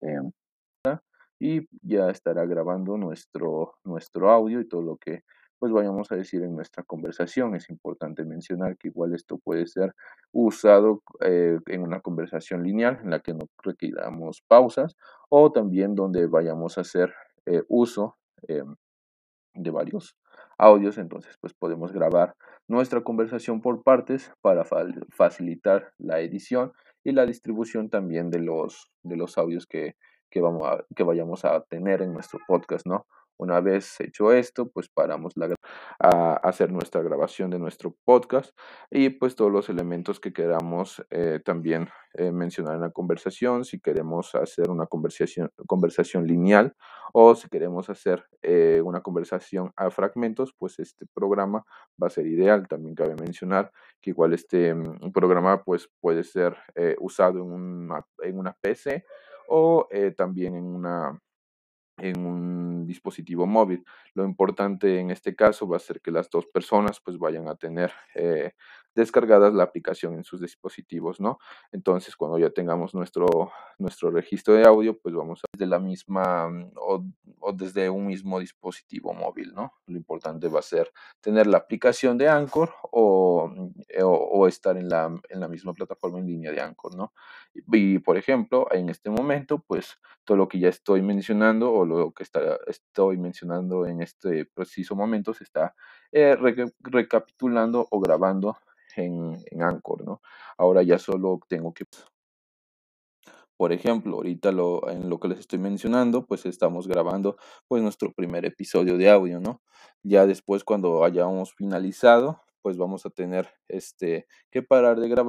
em, y ya estará grabando nuestro, nuestro audio y todo lo que pues vayamos a decir en nuestra conversación. Es importante mencionar que igual esto puede ser usado eh, en una conversación lineal en la que no requiramos pausas o también donde vayamos a hacer eh, uso em, de varios audios, entonces pues podemos grabar nuestra conversación por partes para facilitar la edición y la distribución también de los, de los audios que, que, vamos a, que vayamos a tener en nuestro podcast, ¿no? Una vez hecho esto, pues paramos la, a hacer nuestra grabación de nuestro podcast y pues todos los elementos que queramos eh, también eh, mencionar en la conversación, si queremos hacer una conversación, conversación lineal o si queremos hacer eh, una conversación a fragmentos, pues este programa va a ser ideal. También cabe mencionar que igual este mm, programa pues puede ser usado en una, en una PC o también en una en un dispositivo móvil. Lo importante en este caso va a ser que las dos personas pues vayan a tener eh, descargadas la aplicación en sus dispositivos, ¿no? Entonces, cuando ya tengamos nuestro, nuestro registro de audio, pues vamos a desde la misma mm, o, o, desde un mismo dispositivo móvil, ¿no? Lo importante va a ser tener la aplicación de Anchor o, mm, o, o estar en la, en la misma plataforma en línea de Anchor, ¿no? Y, por ejemplo, en este momento, pues todo lo que ya estoy mencionando o lo que está, estoy mencionando en este preciso momento se está eh, recapitulando o grabando en, Anchor, ¿no? Ahora ya solo tengo que... Por ejemplo, ahorita lo, en lo que les estoy mencionando, pues estamos grabando pues nuestro primer episodio de audio, ¿no? Ya después cuando hayamos finalizado, pues vamos a tener este que parar de grabar